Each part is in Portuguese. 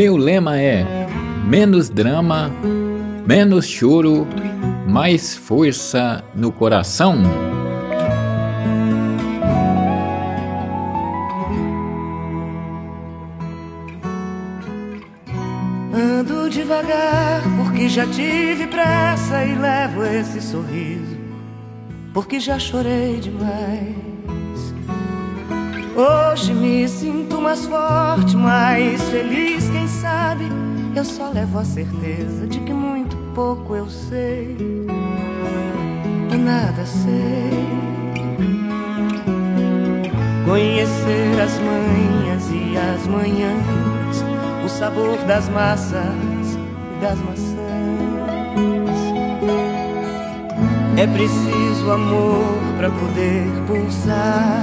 Meu lema é menos drama, menos choro, mais força no coração. Ando devagar porque já tive pressa e levo esse sorriso porque já chorei demais. Hoje me sinto mais forte, mais feliz, quem sabe? Eu só levo a certeza de que muito pouco eu sei e nada sei. Conhecer as manhas e as manhãs, o sabor das massas e das maçãs. É preciso amor para poder pulsar,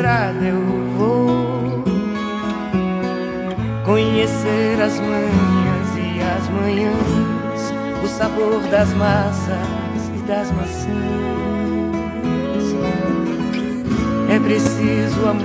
estrada eu vou. Conhecer as manhãs e as manhãs, o sabor das massas e das maçãs. É preciso amor.